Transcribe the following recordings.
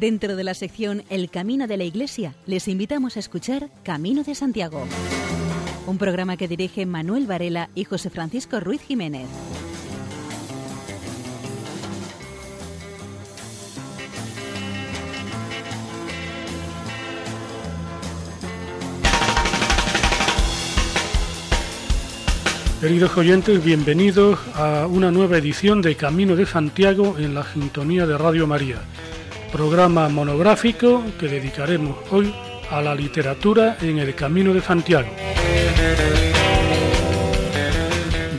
Dentro de la sección El Camino de la Iglesia, les invitamos a escuchar Camino de Santiago, un programa que dirige Manuel Varela y José Francisco Ruiz Jiménez. Queridos oyentes, bienvenidos a una nueva edición de Camino de Santiago en la sintonía de Radio María, programa monográfico que dedicaremos hoy a la literatura en el Camino de Santiago.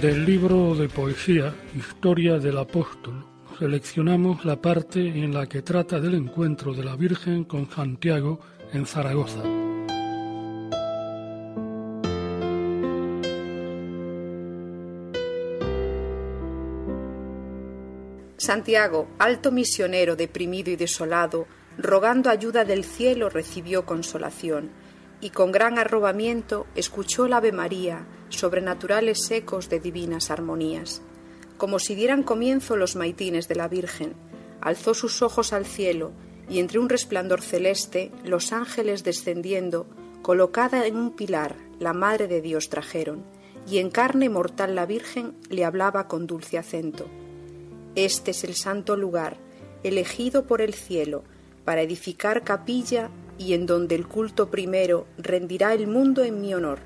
Del libro de poesía Historia del Apóstol seleccionamos la parte en la que trata del encuentro de la Virgen con Santiago en Zaragoza. Santiago, alto misionero deprimido y desolado, rogando ayuda del cielo recibió consolación, y con gran arrobamiento escuchó la Ave María, sobrenaturales ecos de divinas armonías. Como si dieran comienzo los maitines de la Virgen, alzó sus ojos al cielo, y entre un resplandor celeste, los ángeles descendiendo, colocada en un pilar, la Madre de Dios trajeron, y en carne mortal la Virgen le hablaba con dulce acento. Este es el santo lugar, elegido por el cielo, para edificar capilla y en donde el culto primero rendirá el mundo en mi honor.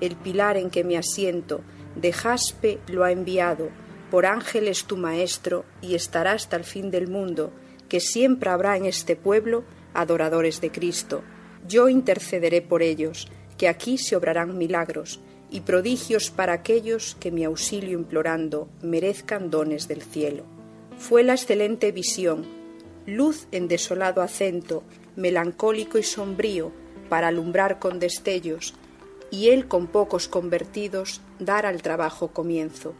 El pilar en que me asiento, de jaspe lo ha enviado, por ángeles tu maestro, y estará hasta el fin del mundo, que siempre habrá en este pueblo adoradores de Cristo. Yo intercederé por ellos, que aquí se obrarán milagros, y prodigios para aquellos que mi auxilio implorando merezcan dones del cielo. Fue la excelente visión, luz en desolado acento, melancólico y sombrío, para alumbrar con destellos, y él con pocos convertidos dar al trabajo comienzo.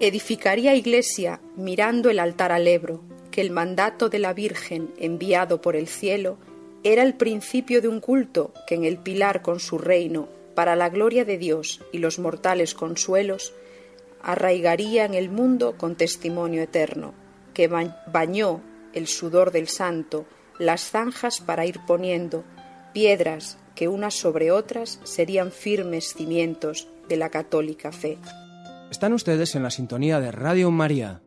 Edificaría iglesia mirando el altar al Ebro, que el mandato de la Virgen enviado por el cielo era el principio de un culto que en el pilar con su reino para la gloria de Dios y los mortales consuelos, arraigaría en el mundo con testimonio eterno, que bañó el sudor del santo, las zanjas para ir poniendo, piedras que unas sobre otras serían firmes cimientos de la católica fe. Están ustedes en la sintonía de Radio María.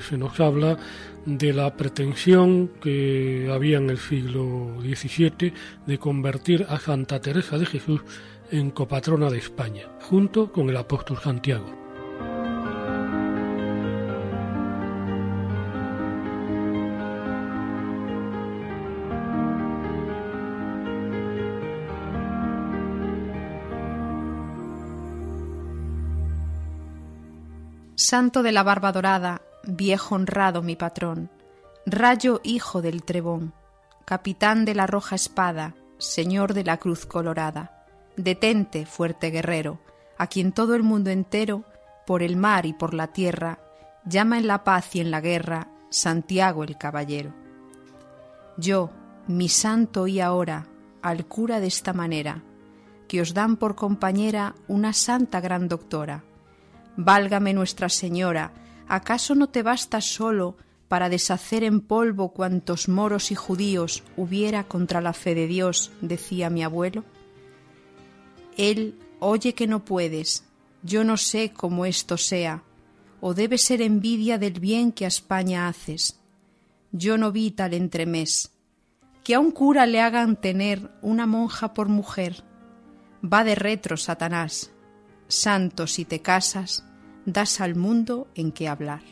Se nos habla de la pretensión que había en el siglo XVII de convertir a Santa Teresa de Jesús en copatrona de España, junto con el apóstol Santiago. Santo de la barba dorada, viejo honrado mi patrón, rayo hijo del trebón, capitán de la roja espada, señor de la cruz colorada, detente, fuerte guerrero, a quien todo el mundo entero, por el mar y por la tierra, llama en la paz y en la guerra, Santiago el Caballero. Yo, mi santo y ahora, al cura de esta manera, que os dan por compañera una santa gran doctora. Válgame Nuestra Señora, ¿acaso no te basta solo para deshacer en polvo cuantos moros y judíos hubiera contra la fe de Dios, decía mi abuelo? Él oye que no puedes, yo no sé cómo esto sea, o debe ser envidia del bien que a España haces. Yo no vi tal entremés. Que a un cura le hagan tener una monja por mujer. Va de retro, Satanás. Santo, si te casas, das al mundo en qué hablar.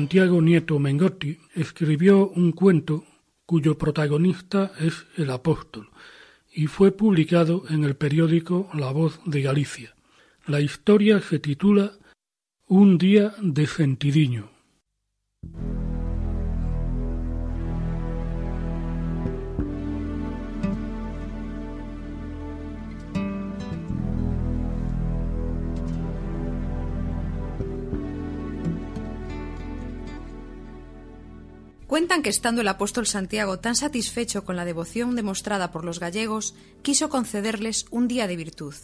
Santiago Nieto Mengotti escribió un cuento cuyo protagonista es el apóstol y fue publicado en el periódico La Voz de Galicia. La historia se titula Un día de sentidiño. Cuentan que estando el apóstol Santiago tan satisfecho con la devoción demostrada por los gallegos, quiso concederles un día de virtud.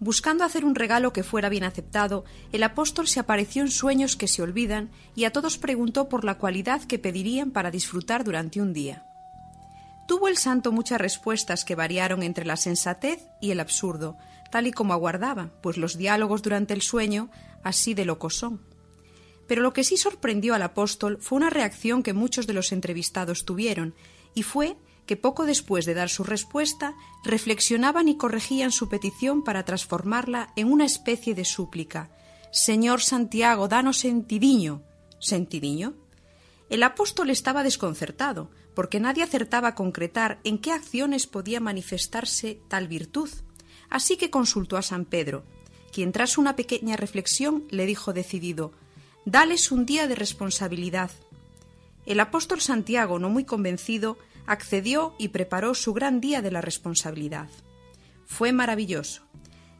Buscando hacer un regalo que fuera bien aceptado, el apóstol se apareció en sueños que se olvidan y a todos preguntó por la cualidad que pedirían para disfrutar durante un día. Tuvo el santo muchas respuestas que variaron entre la sensatez y el absurdo, tal y como aguardaba, pues los diálogos durante el sueño así de locos son. Pero lo que sí sorprendió al apóstol fue una reacción que muchos de los entrevistados tuvieron, y fue que poco después de dar su respuesta reflexionaban y corregían su petición para transformarla en una especie de súplica. Señor Santiago, danos sentidiño. ¿Sentidiño? El apóstol estaba desconcertado, porque nadie acertaba a concretar en qué acciones podía manifestarse tal virtud. Así que consultó a San Pedro, quien tras una pequeña reflexión le dijo decidido Dales un día de responsabilidad. El apóstol Santiago, no muy convencido, accedió y preparó su gran día de la responsabilidad. Fue maravilloso,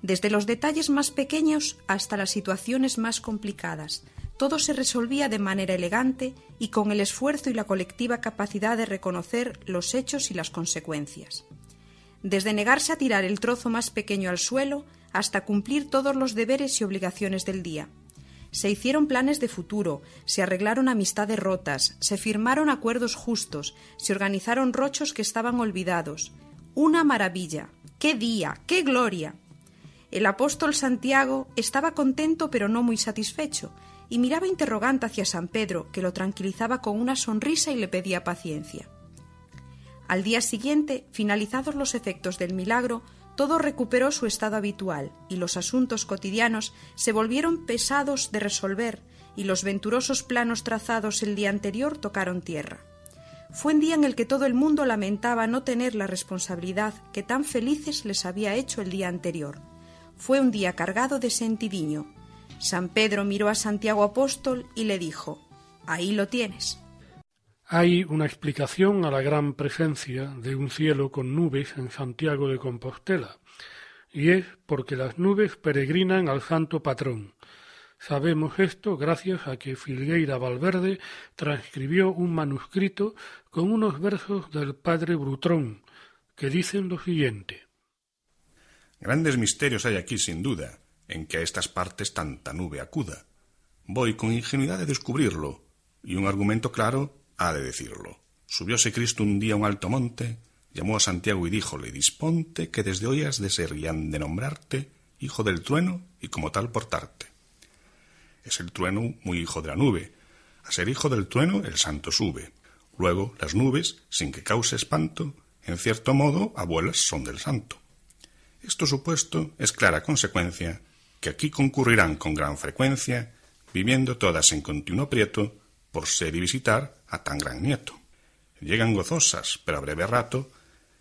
desde los detalles más pequeños hasta las situaciones más complicadas. Todo se resolvía de manera elegante y con el esfuerzo y la colectiva capacidad de reconocer los hechos y las consecuencias. Desde negarse a tirar el trozo más pequeño al suelo hasta cumplir todos los deberes y obligaciones del día Se hicieron planes de futuro, se arreglaron amistades rotas, se firmaron acuerdos justos, se organizaron rochos que estaban olvidados. Una maravilla. ¡Qué día! ¡Qué gloria! El apóstol Santiago estaba contento pero no muy satisfecho, y miraba interrogante hacia San Pedro, que lo tranquilizaba con una sonrisa y le pedía paciencia. Al día siguiente, finalizados los efectos del milagro, todo recuperó su estado habitual y los asuntos cotidianos se volvieron pesados de resolver y los venturosos planos trazados el día anterior tocaron tierra. Fue un día en el que todo el mundo lamentaba no tener la responsabilidad que tan felices les había hecho el día anterior. Fue un día cargado de sentidiño. San Pedro miró a Santiago Apóstol y le dijo Ahí lo tienes. Hay una explicación a la gran presencia de un cielo con nubes en Santiago de Compostela, y es porque las nubes peregrinan al santo patrón. Sabemos esto gracias a que Filgueira Valverde transcribió un manuscrito con unos versos del padre Brutrón, que dicen lo siguiente. Grandes misterios hay aquí, sin duda, en que a estas partes tanta nube acuda. Voy con ingenuidad a descubrirlo, y un argumento claro ha de decirlo. Subióse Cristo un día a un alto monte, llamó a Santiago y díjole, disponte que desde hoy has de ser y han de nombrarte hijo del trueno y como tal portarte. Es el trueno muy hijo de la nube. A ser hijo del trueno el santo sube. Luego las nubes, sin que cause espanto, en cierto modo abuelas son del santo. Esto supuesto es clara consecuencia que aquí concurrirán con gran frecuencia, viviendo todas en continuo prieto, por ser y visitar a tan gran nieto. Llegan gozosas, pero a breve rato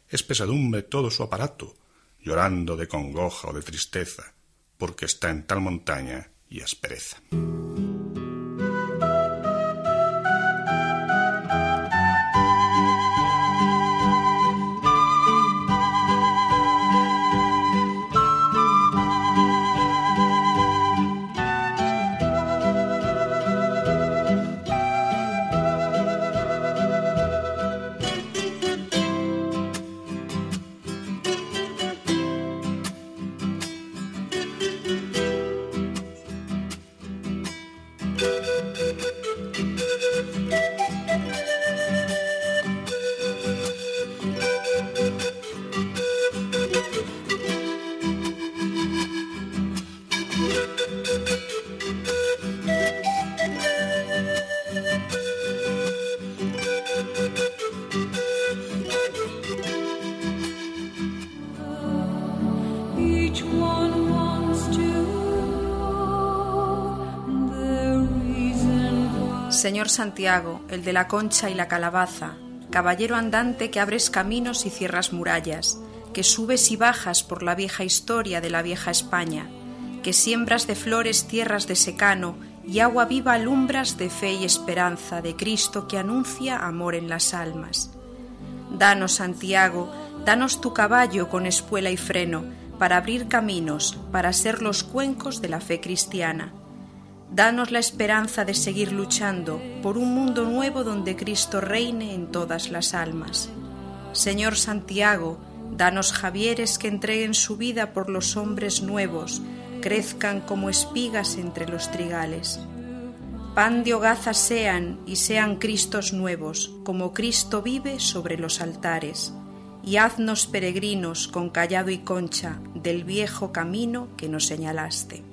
es pesadumbre todo su aparato, llorando de congoja o de tristeza, porque está en tal montaña y aspereza. Santiago, el de la concha y la calabaza, caballero andante que abres caminos y cierras murallas, que subes y bajas por la vieja historia de la vieja España, que siembras de flores tierras de secano y agua viva alumbras de fe y esperanza de Cristo que anuncia amor en las almas. Danos, Santiago, danos tu caballo con espuela y freno, para abrir caminos, para ser los cuencos de la fe cristiana Danos la esperanza de seguir luchando por un mundo nuevo donde Cristo reine en todas las almas. Señor Santiago, danos Javieres que entreguen su vida por los hombres nuevos, crezcan como espigas entre los trigales. Pan de hogaza sean y sean Cristos nuevos, como Cristo vive sobre los altares. Y haznos peregrinos con callado y concha del viejo camino que nos señalaste.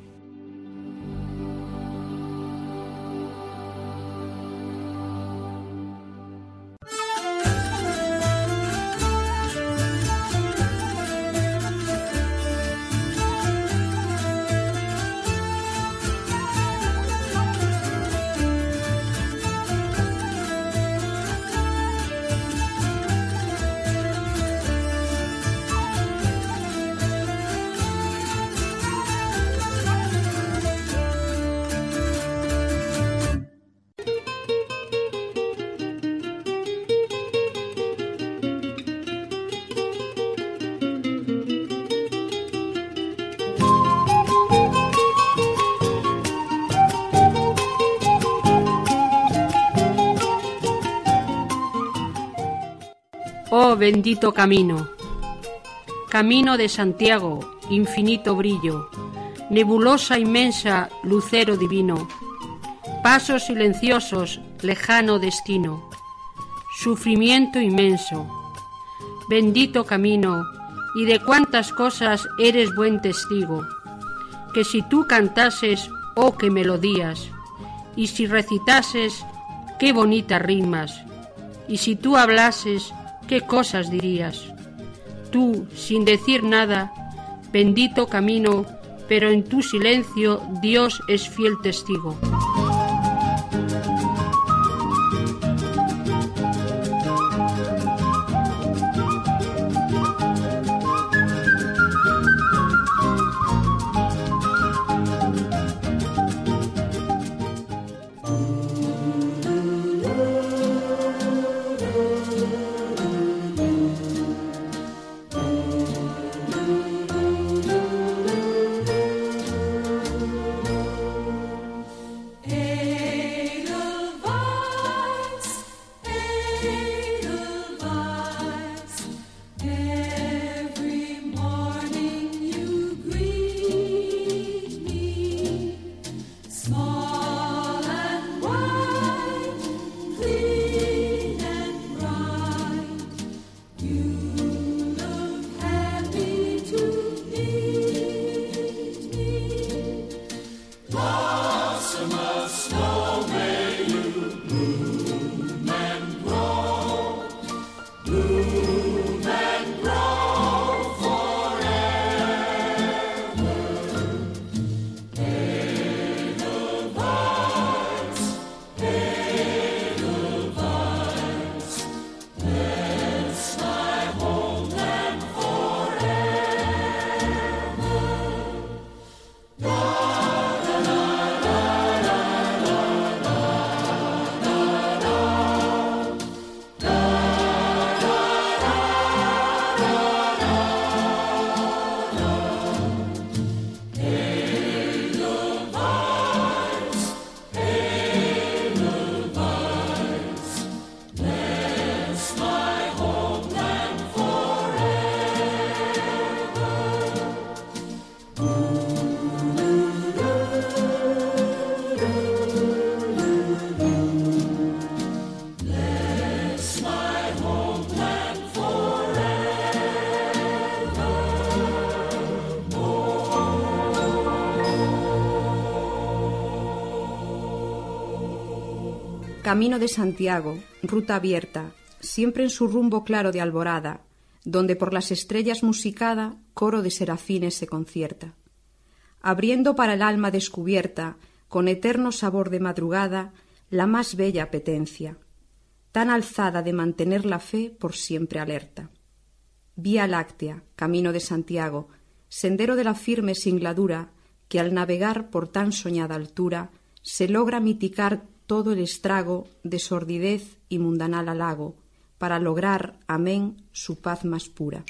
Bendito camino, camino de Santiago, infinito brillo, nebulosa inmensa, lucero divino, pasos silenciosos, lejano destino, sufrimiento inmenso, bendito camino, y de cuántas cosas eres buen testigo, que si tú cantases, oh qué melodías, y si recitases, qué bonitas rimas, y si tú hablases, qué cosas dirías. Tú, sin decir nada, bendito camino, pero en tu silencio Dios es fiel testigo. Camino de Santiago, ruta abierta, siempre en su rumbo claro de alborada, donde por las estrellas musicada coro de serafines se concierta. Abriendo para el alma descubierta, con eterno sabor de madrugada, la más bella apetencia, tan alzada de mantener la fe por siempre alerta. Vía láctea, camino de Santiago, sendero de la firme singladura, que al navegar por tan soñada altura se logra mitigar todo el estrago de sordidez y mundanal halago, para lograr, amén, su paz más pura.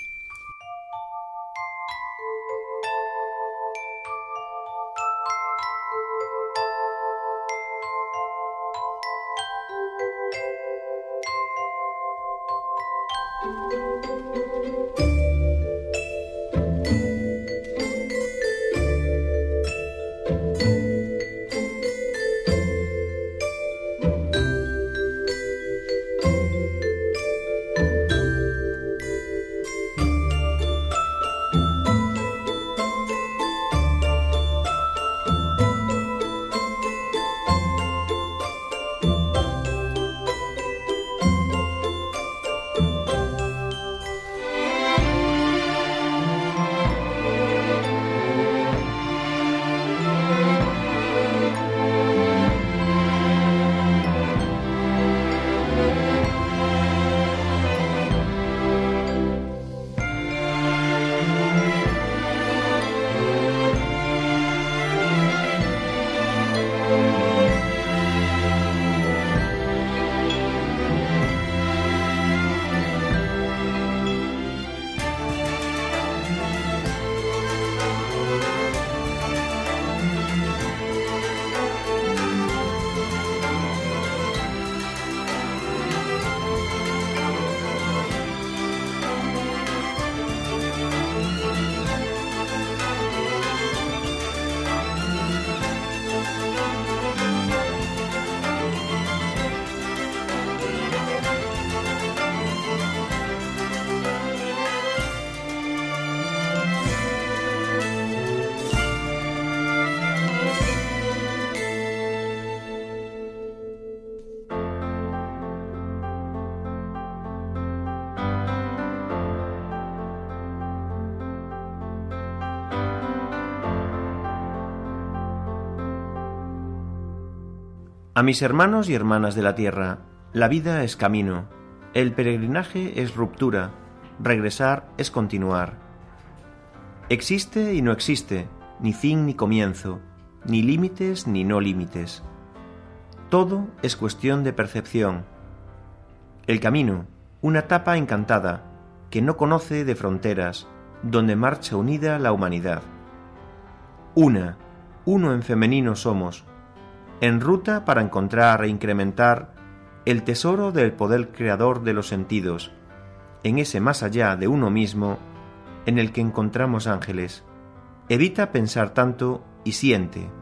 A mis hermanos y hermanas de la tierra, la vida es camino, el peregrinaje es ruptura, regresar es continuar. Existe y no existe, ni fin ni comienzo, ni límites ni no límites. Todo es cuestión de percepción. El camino, una etapa encantada, que no conoce de fronteras, donde marcha unida la humanidad. Una, uno en femenino somos, en ruta para encontrar e incrementar el tesoro del poder creador de los sentidos, en ese más allá de uno mismo en el que encontramos ángeles. Evita pensar tanto y siente.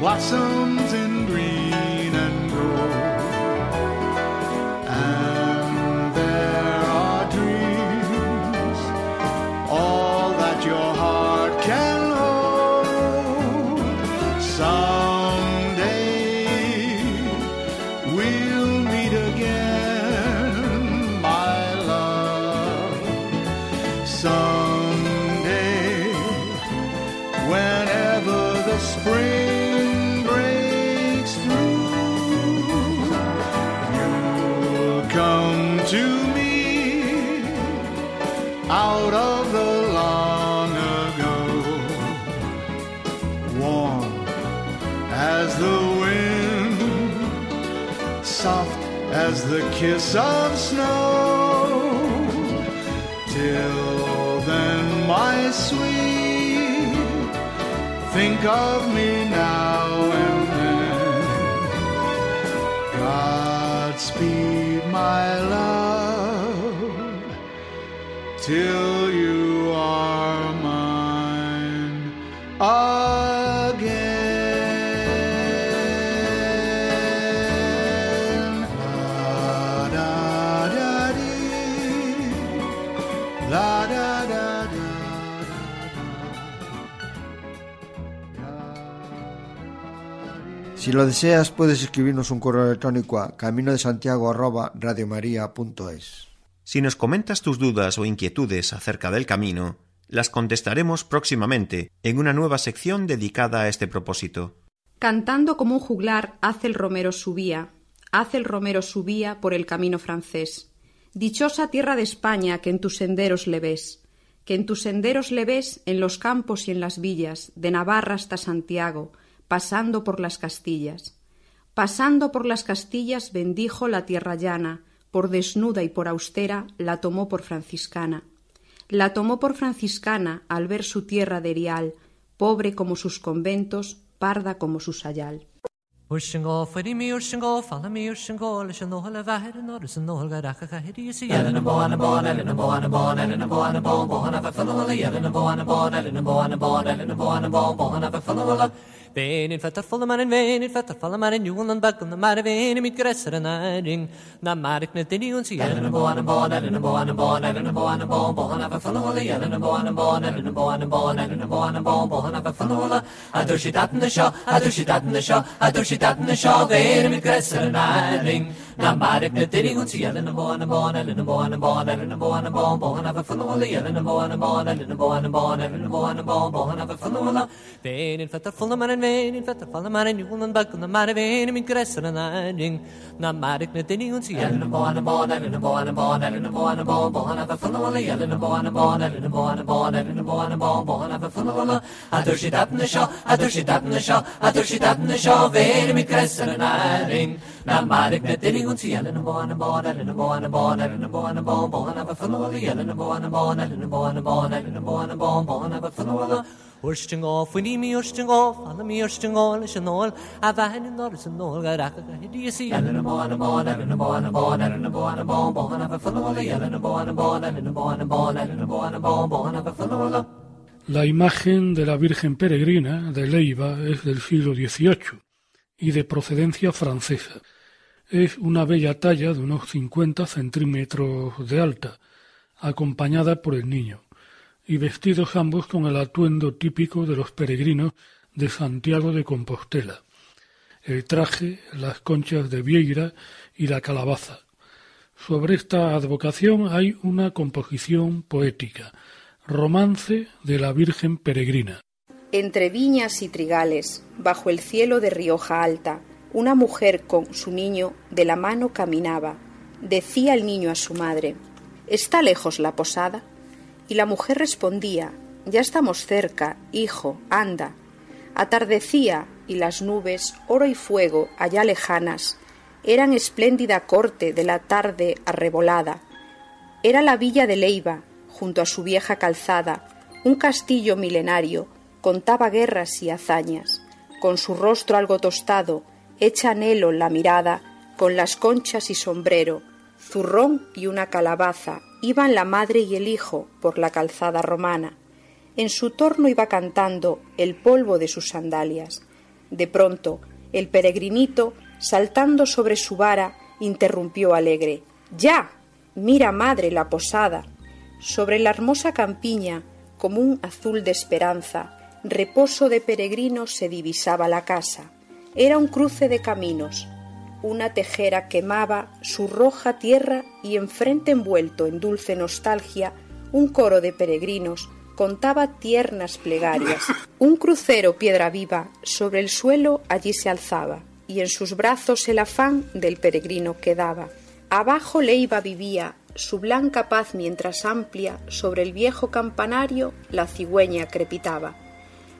Blossoms in green kiss of snow. Till then, my sweet, think of me now and then. Godspeed, my love, till Si lo deseas, puedes escribirnos un correo electrónico a camino de Santiago Si nos comentas tus dudas o inquietudes acerca del camino, las contestaremos próximamente en una nueva sección dedicada a este propósito. Cantando como un juglar, hace el romero subía, hace el romero subía por el camino francés. Dichosa tierra de España que en tus senderos le ves, que en tus senderos le ves en los campos y en las villas, de Navarra hasta Santiago, pasando por las Castillas. Pasando por las Castillas bendijo la tierra llana, por desnuda y por austera la tomó por franciscana. La tomó por franciscana al ver su tierra de erial, pobre como sus conventos, parda como su sayal. Vein in fatter volle man in vein in fatter volle maar in jongen en bakken maar vein met gresser en aarding. Na maar ik net in die ons hier en een boan en boan en een boan en boan en een boan en boan boan af van holle en een boan en boan en een boan en boan en een boan en boan boan af van holle. Adur shit dat in de show, adur shit dat in de show, adur shit dat in de show vein met gresser en aarding. Aring na marik net in un si yelin a bo an a bo an elin a bo an a bo an elin a bo an a bo bo an a fa fala hala yelin a bo an a bo an elin a bo an a bo an elin a bo an a bo bo an a fa fala hala a dur shi dat in the shaw a dur shi dat in the shaw a dur shi dat in the shaw vein in mit gresser an aring na marik net in un si yelin a bo an a bo an elin a bo an a bo an elin a bo an a bo bo an a fa fala hala yelin a bo an a bo an elin a bo an a bo an elin a bo an a bo bo an a fa fala hala vein in fetter fulla man in vein in fetter fulla man in julen bak on the mare vein in mit gresser an aring na marik net in un si yelin a bo an a bo an elin a bo an a bo an elin a bo an a bo bo an a fa fala hala yelin a bo an a bo an elin a bo an a bo an elin a bo an a bo bo an a fa fala a in an a a a a? Ellen a a La imagen de la Virgen Peregrina de Leiva es del siglo XVIII y de procedencia francesa. Es una bella talla de unos 50 centímetros de alta, acompañada por el niño, y vestidos ambos con el atuendo típico de los peregrinos de Santiago de Compostela, el traje, las conchas de vieira y la calabaza. Sobre esta advocación hay una composición poética, Romance de la Virgen Peregrina. Entre viñas y trigales, bajo el cielo de Rioja Alta, una mujer con su niño de la mano caminaba. Decía el niño a su madre ¿Está lejos la posada? Y la mujer respondía Ya estamos cerca, hijo, anda. Atardecía y las nubes, oro y fuego, allá lejanas, eran espléndida corte de la tarde arrebolada. Era la villa de Leiva, junto a su vieja calzada, un castillo milenario, contaba guerras y hazañas. Con su rostro algo tostado, hecha anhelo la mirada, con las conchas y sombrero, zurrón y una calabaza, iban la madre y el hijo por la calzada romana. En su torno iba cantando el polvo de sus sandalias. De pronto, el peregrinito, saltando sobre su vara, interrumpió alegre. ¡Ya! Mira, madre, la posada. Sobre la hermosa campiña, como un azul de esperanza, reposo de peregrinos se divisaba la casa. Era un cruce de caminos. Una tejera quemaba su roja tierra y enfrente envuelto en dulce nostalgia, un coro de peregrinos contaba tiernas plegarias. Un crucero piedra viva sobre el suelo allí se alzaba, y en sus brazos el afán del peregrino quedaba. Abajo Leiva vivía, su blanca paz mientras amplia sobre el viejo campanario la cigüeña crepitaba.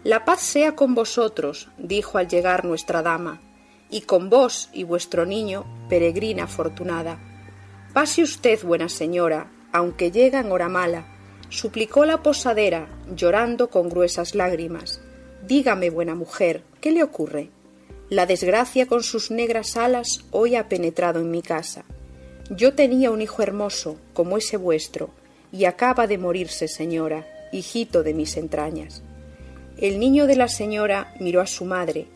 La paz sea con vosotros, dijo al llegar nuestra dama, y con vos y vuestro niño, peregrina afortunada. Pase usted, buena señora, aunque llega en hora mala, suplicó la posadera, llorando con gruesas lágrimas. Dígame, buena mujer, ¿qué le ocurre? La desgracia con sus negras alas hoy ha penetrado en mi casa. Yo tenía un hijo hermoso, como ese vuestro, y acaba de morirse, señora, hijito de mis entrañas. El niño de la señora miró a su madre,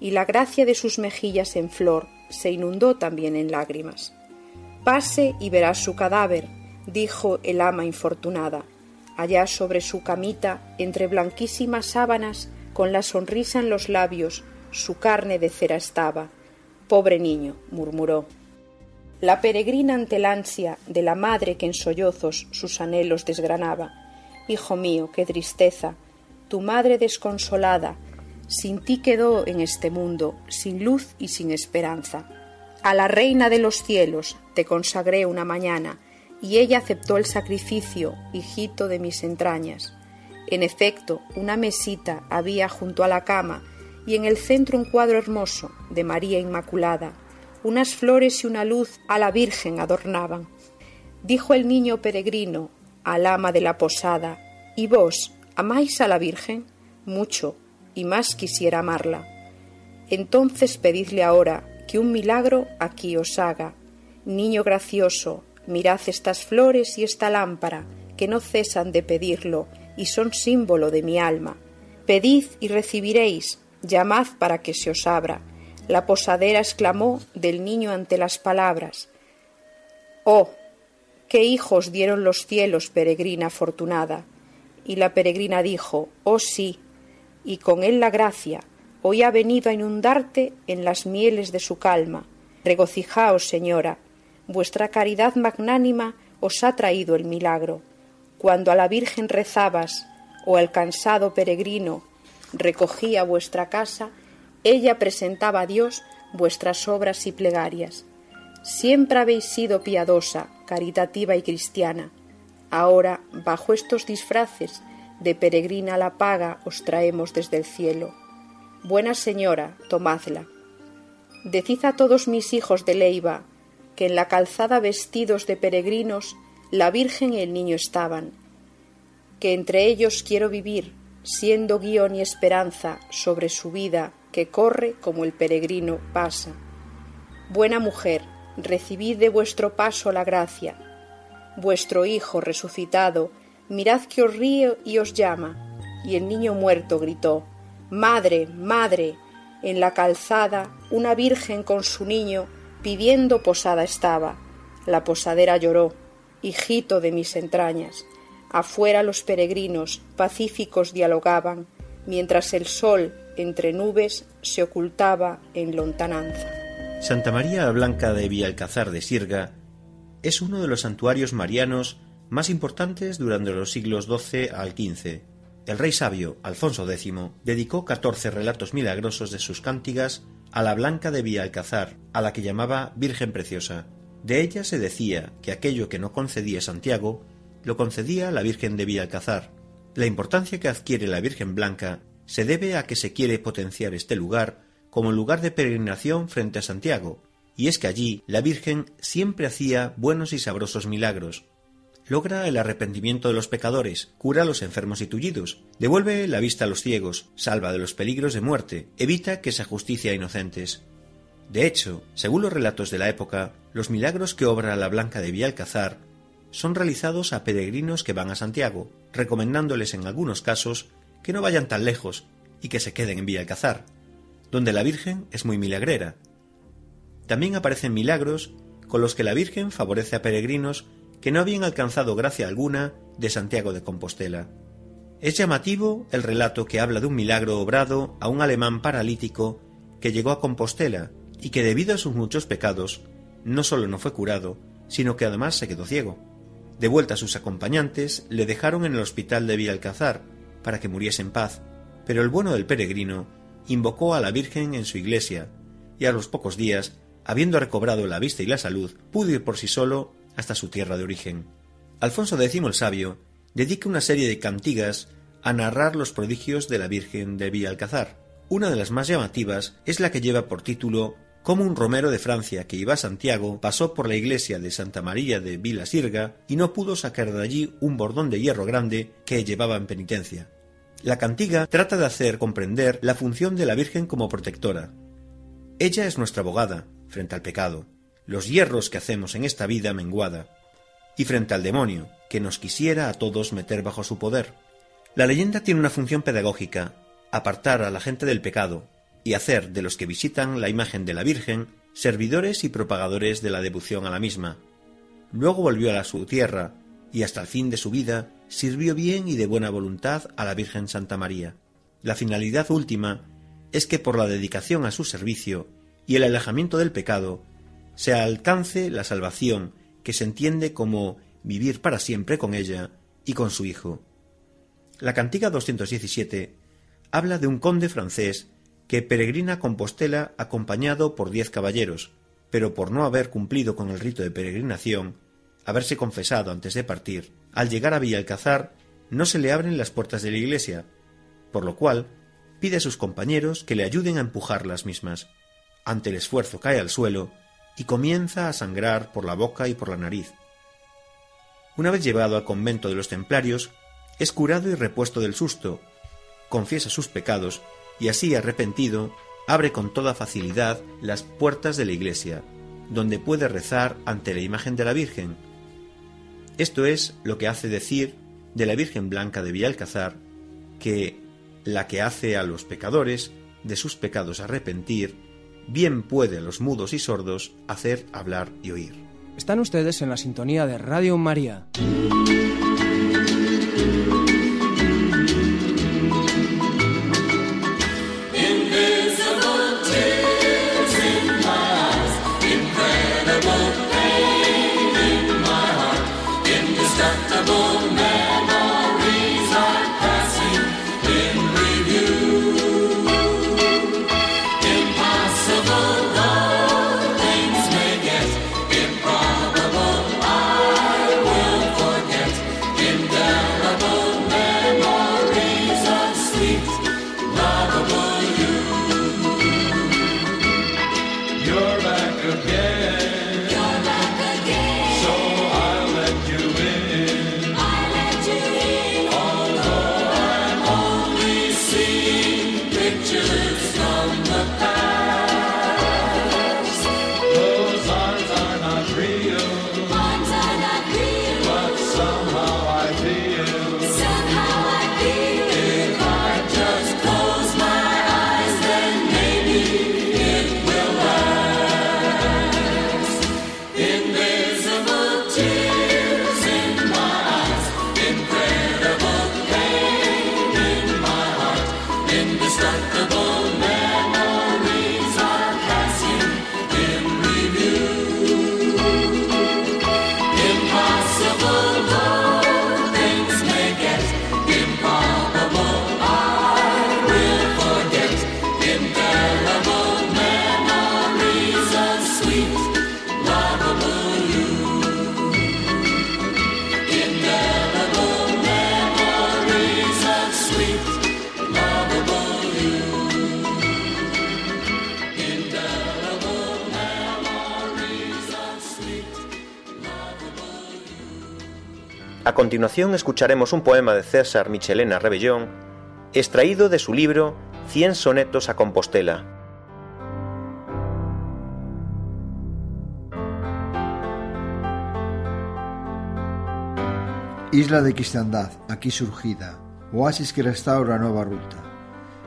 y la gracia de sus mejillas en flor se inundó también en lágrimas. Pase y verá su cadáver, dijo el ama infortunada. Allá sobre su camita, entre blanquísimas sábanas, con la sonrisa en los labios, su carne de cera estaba. Pobre niño, murmuró la peregrina ante el ansia de la madre que en sollozos sus anhelos desgranaba. Hijo mío, qué tristeza, tu madre desconsolada, sin ti quedó en este mundo, sin luz y sin esperanza. A la reina de los cielos te consagré una mañana, y ella aceptó el sacrificio, hijito de mis entrañas. En efecto, una mesita había junto a la cama, y en el centro un cuadro hermoso de María Inmaculada, unas flores y una luz a la Virgen adornaban. Dijo el niño peregrino al ama de la posada, ¿Y vos amáis a la Virgen? Mucho, y más quisiera amarla. Entonces pedidle ahora que un milagro aquí os haga. Niño gracioso, mirad estas flores y esta lámpara, que no cesan de pedirlo y son símbolo de mi alma. Pedid y recibiréis, llamad para que se os abra la posadera exclamó del niño ante las palabras Oh, qué hijos dieron los cielos, peregrina afortunada. Y la peregrina dijo Oh sí, y con él la gracia, hoy ha venido a inundarte en las mieles de su calma. Regocijaos, señora, vuestra caridad magnánima os ha traído el milagro. Cuando a la Virgen rezabas, o al cansado peregrino recogía vuestra casa, ella presentaba a Dios vuestras obras y plegarias. Siempre habéis sido piadosa, caritativa y cristiana. Ahora, bajo estos disfraces de peregrina la paga os traemos desde el cielo. Buena señora, tomadla. Decid a todos mis hijos de Leiva, que en la calzada vestidos de peregrinos, la Virgen y el niño estaban, que entre ellos quiero vivir, siendo guion y esperanza sobre su vida que corre como el peregrino pasa. Buena mujer, recibid de vuestro paso la gracia. Vuestro Hijo resucitado, mirad que os ríe y os llama. Y el niño muerto gritó, Madre, madre. En la calzada una virgen con su niño pidiendo posada estaba. La posadera lloró, hijito de mis entrañas. Afuera los peregrinos pacíficos dialogaban, mientras el sol entre nubes se ocultaba en lontananza. Santa María Blanca de Villalcazar de Sirga es uno de los santuarios marianos más importantes durante los siglos XII al XV. El rey sabio, Alfonso X, dedicó catorce relatos milagrosos de sus cántigas a la Blanca de Villalcazar, a la que llamaba Virgen Preciosa. De ella se decía que aquello que no concedía Santiago, lo concedía la Virgen de Villalcazar. La importancia que adquiere la Virgen Blanca se debe a que se quiere potenciar este lugar como lugar de peregrinación frente a Santiago, y es que allí la Virgen siempre hacía buenos y sabrosos milagros. Logra el arrepentimiento de los pecadores, cura a los enfermos y tullidos, devuelve la vista a los ciegos, salva de los peligros de muerte, evita que se ajusticia a inocentes. De hecho, según los relatos de la época, los milagros que obra la Blanca de Villalcazar son realizados a peregrinos que van a Santiago, recomendándoles en algunos casos que no vayan tan lejos y que se queden en Villalcazar, donde la Virgen es muy milagrera. También aparecen milagros con los que la Virgen favorece a peregrinos que no habían alcanzado gracia alguna de Santiago de Compostela. Es llamativo el relato que habla de un milagro obrado a un alemán paralítico que llegó a Compostela y que debido a sus muchos pecados no solo no fue curado, sino que además se quedó ciego. De vuelta sus acompañantes, le dejaron en el hospital de Villalcazar para que muriese en paz, pero el bueno del peregrino invocó a la Virgen en su iglesia, y a los pocos días, habiendo recobrado la vista y la salud, pudo ir por sí solo hasta su tierra de origen. Alfonso X el Sabio dedica una serie de cantigas a narrar los prodigios de la Virgen de Villalcazar. Una de las más llamativas es la que lleva por título Cómo un romero de Francia que iba a Santiago pasó por la iglesia de Santa María de Vilasirga y no pudo sacar de allí un bordón de hierro grande que llevaba en penitencia. La cantiga trata de hacer comprender la función de la Virgen como protectora. Ella es nuestra abogada frente al pecado, los hierros que hacemos en esta vida menguada, y frente al demonio, que nos quisiera a todos meter bajo su poder. La leyenda tiene una función pedagógica, apartar a la gente del pecado y hacer de los que visitan la imagen de la Virgen servidores y propagadores de la devoción a la misma. Luego volvió a su tierra y hasta el fin de su vida sirvió bien y de buena voluntad a la Virgen Santa María. La finalidad última es que por la dedicación a su servicio y el alejamiento del pecado se alcance la salvación que se entiende como vivir para siempre con ella y con su Hijo. La cantiga 217 habla de un conde francés que peregrina a Compostela acompañado por diez caballeros, pero por no haber cumplido con el rito de peregrinación, haberse confesado antes de partir, al llegar a Villalcazar no se le abren las puertas de la iglesia, por lo cual pide a sus compañeros que le ayuden a empujar las mismas. Ante el esfuerzo cae al suelo y comienza a sangrar por la boca y por la nariz. Una vez llevado al convento de los templarios, es curado y repuesto del susto, confiesa sus pecados y así arrepentido abre con toda facilidad las puertas de la iglesia, donde puede rezar ante la imagen de la Virgen, esto es lo que hace decir de la Virgen Blanca de Villalcazar que la que hace a los pecadores de sus pecados arrepentir, bien puede los mudos y sordos hacer hablar y oír. Están ustedes en la sintonía de Radio María. you. Continuación escucharemos un poema de César Michelena Rebellón, extraído de su libro Cien sonetos a Compostela. Isla de Cristandad, aquí surgida, oasis que restaura nova ruta,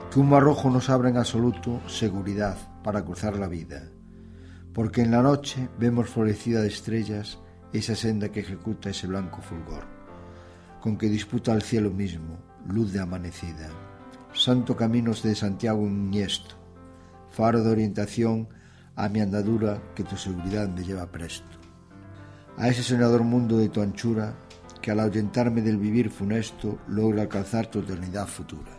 que un mar rojo nos abra en absoluto seguridad para cruzar la vida, porque en la noche vemos florecida de estrellas esa senda que ejecuta ese blanco fulgor, con que disputa el cielo mismo, luz de amanecida. Santo caminos de Santiago Iniesto, faro de orientación a mi andadura que tu seguridad me lleva presto. A ese soñador mundo de tu anchura que al ahuyentarme del vivir funesto logra alcanzar tu eternidad futura.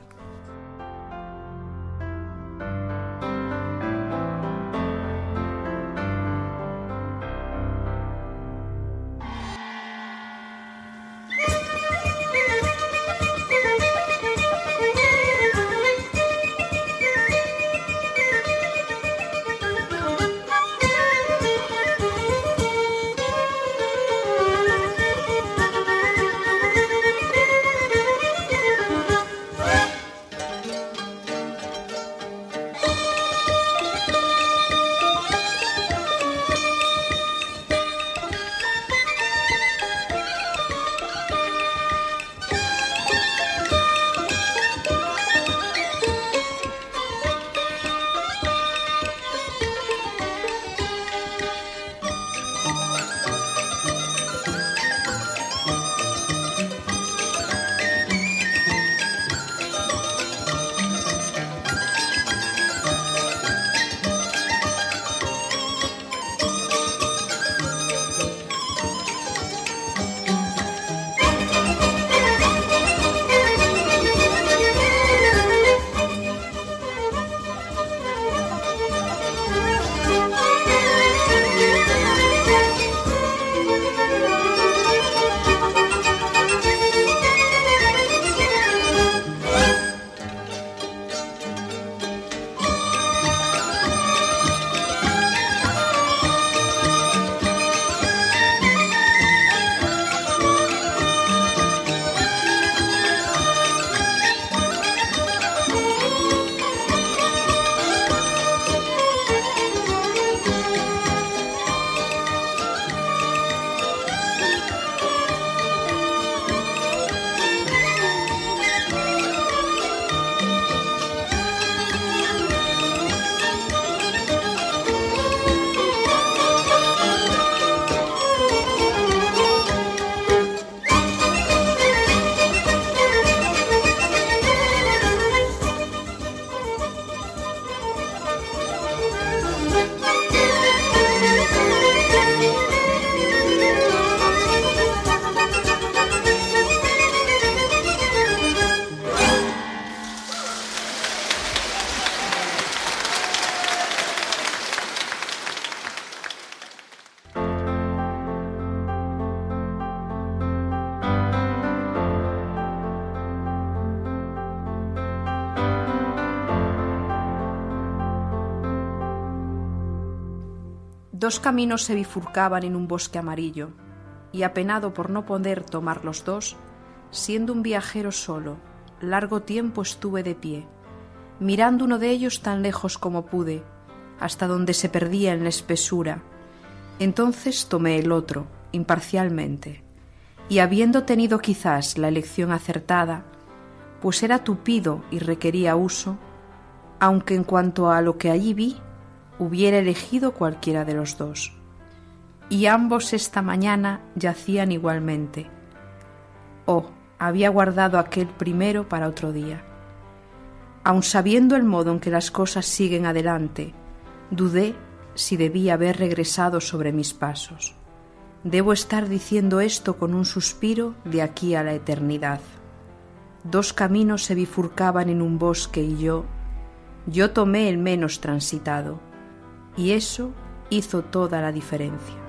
Dos caminos se bifurcaban en un bosque amarillo, y apenado por no poder tomar los dos, siendo un viajero solo, largo tiempo estuve de pie, mirando uno de ellos tan lejos como pude, hasta donde se perdía en la espesura. Entonces tomé el otro, imparcialmente, y habiendo tenido quizás la elección acertada, pues era tupido y requería uso, aunque en cuanto a lo que allí vi, hubiera elegido cualquiera de los dos. Y ambos esta mañana yacían igualmente. Oh, había guardado aquel primero para otro día. Aun sabiendo el modo en que las cosas siguen adelante, dudé si debía haber regresado sobre mis pasos. Debo estar diciendo esto con un suspiro de aquí a la eternidad. Dos caminos se bifurcaban en un bosque y yo, yo tomé el menos transitado y eso hizo toda la diferencia.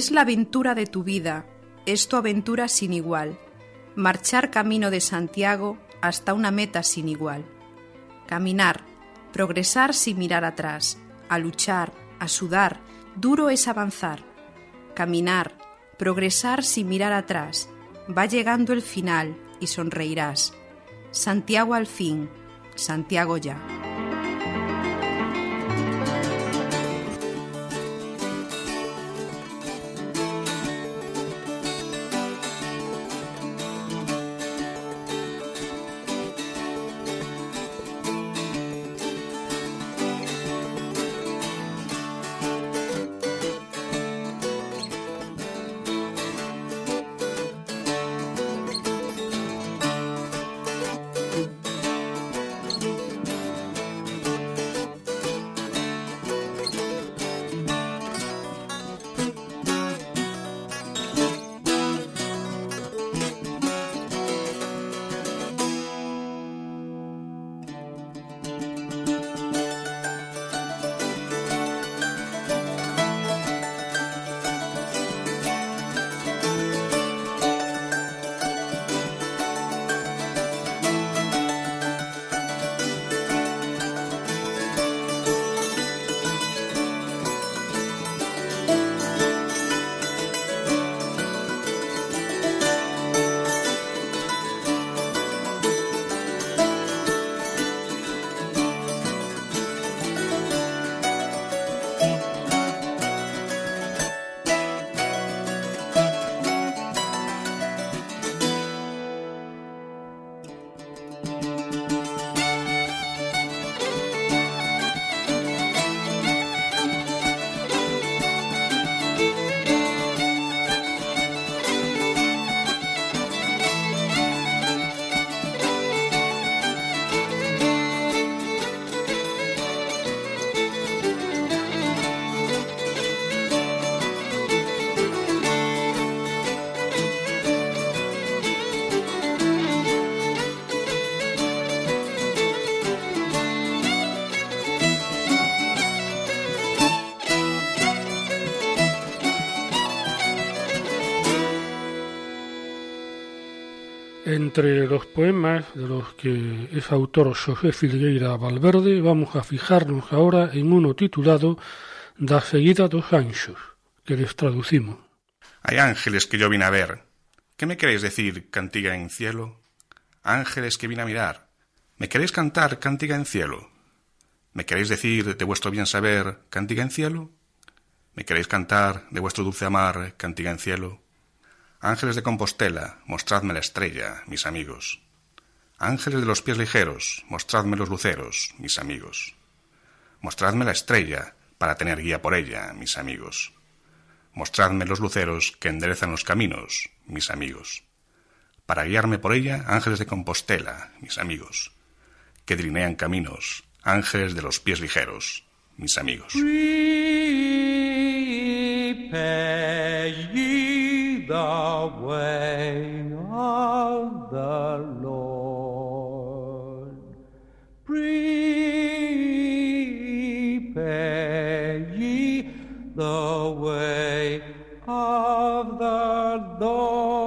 Es la aventura de tu vida, es tu aventura sin igual, marchar camino de Santiago hasta una meta sin igual. Caminar, progresar sin mirar atrás, a luchar, a sudar, duro es avanzar. Caminar, progresar sin mirar atrás, va llegando el final y sonreirás. Santiago al fin, Santiago ya. Entre los poemas de los que es autor José Filgueira Valverde, vamos a fijarnos ahora en uno titulado Da seguida dos anxos, que les traducimos. Hay ángeles que yo vine a ver. ¿Qué me queréis decir, cantiga en cielo? Ángeles que vine a mirar. ¿Me queréis cantar, cantiga en cielo? ¿Me queréis decir de vuestro bien saber, cantiga en cielo? ¿Me queréis cantar de vuestro dulce amar, cantiga en cielo? Ángeles de Compostela, mostradme la estrella, mis amigos. Ángeles de los pies ligeros, mostradme los luceros, mis amigos. Mostradme la estrella, para tener guía por ella, mis amigos. Mostradme los luceros que enderezan los caminos, mis amigos. Para guiarme por ella, ángeles de Compostela, mis amigos. Que delinean caminos, ángeles de los pies ligeros, mis amigos. The way of the Lord. Prepare ye the way of the Lord.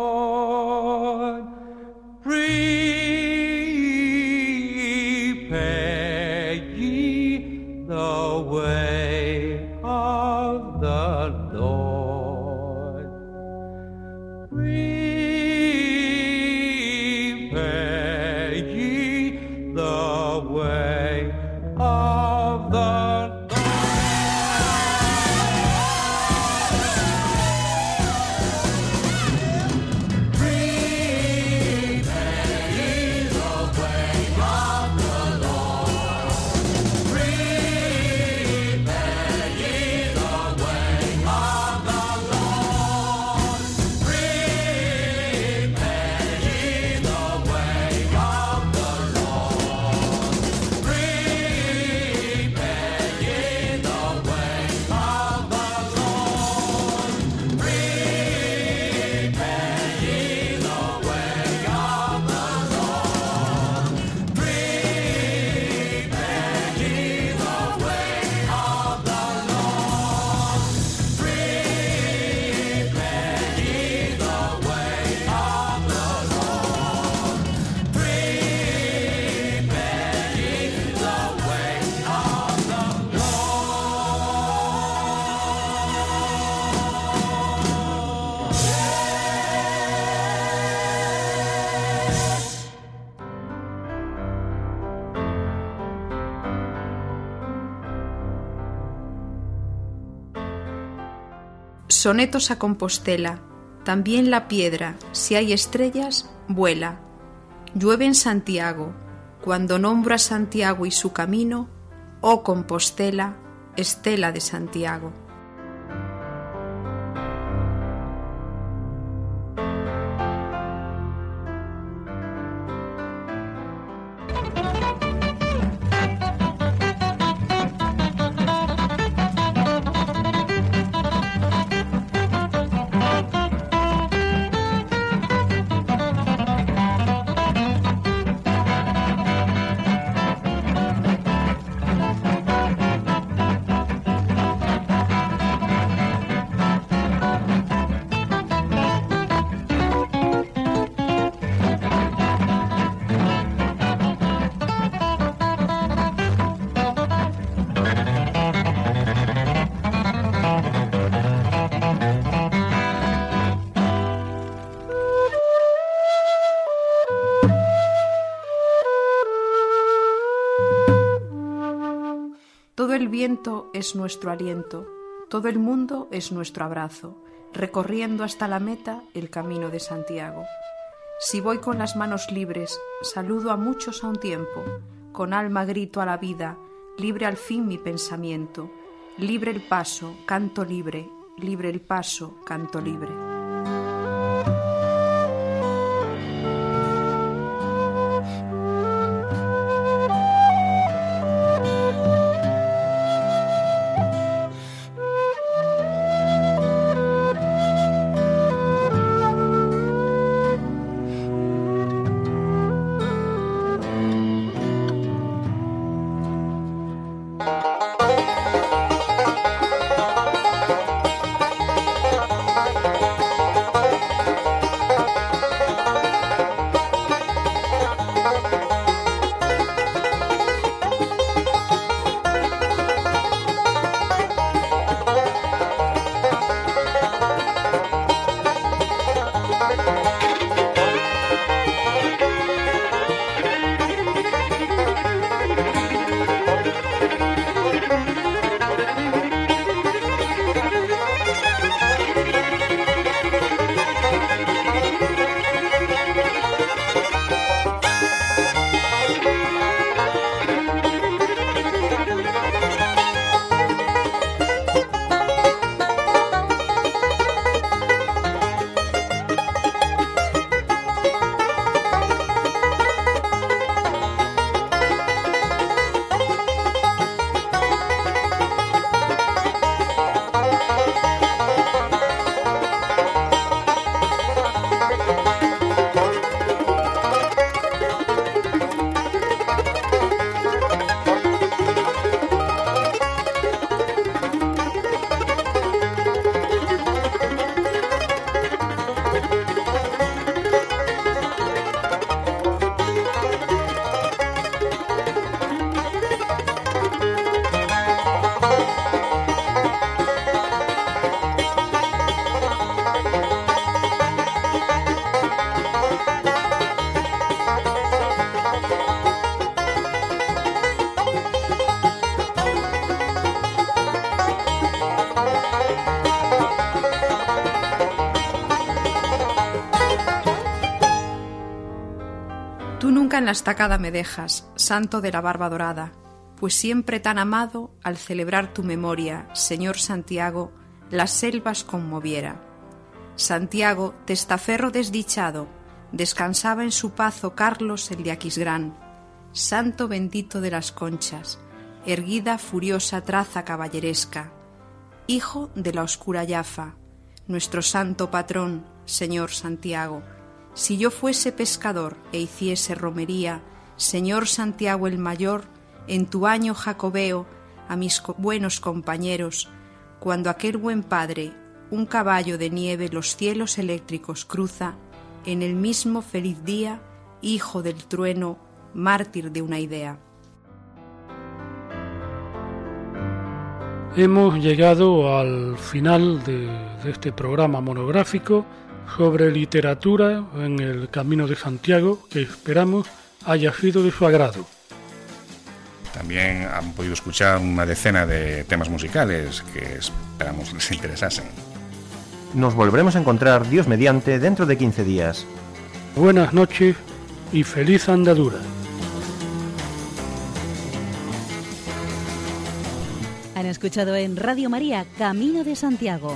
Sonetos a Compostela. También la piedra, si hay estrellas, vuela. Llueve en Santiago. Cuando nombro a Santiago y su camino, oh Compostela, estela de Santiago. Viento es nuestro aliento, todo el mundo es nuestro abrazo, recorriendo hasta la meta el camino de Santiago. Si voy con las manos libres, saludo a muchos a un tiempo, con alma grito a la vida, libre al fin mi pensamiento, libre el paso, canto libre, libre el paso, canto libre. En la estacada me dejas, santo de la barba dorada, pues siempre tan amado, al celebrar tu memoria, Señor Santiago, las selvas conmoviera. Santiago, testaferro desdichado, descansaba en su pazo Carlos el de Aquisgrán, santo bendito de las conchas, erguida furiosa traza caballeresca, hijo de la oscura Yafa, nuestro santo patrón, Señor Santiago, si yo fuese pescador e hiciese romería, Señor Santiago el Mayor, en tu año jacobeo, a mis buenos compañeros, cuando aquel buen padre, un caballo de nieve los cielos eléctricos cruza, en el mismo feliz día, hijo del trueno, mártir de una idea. Hemos llegado al final de este programa monográfico sobre literatura en el Camino de Santiago que esperamos haya sido de su agrado. También han podido escuchar una decena de temas musicales que esperamos les interesasen. Nos volveremos a encontrar, Dios mediante, dentro de 15 días. Buenas noches y feliz andadura. Han escuchado en Radio María Camino de Santiago,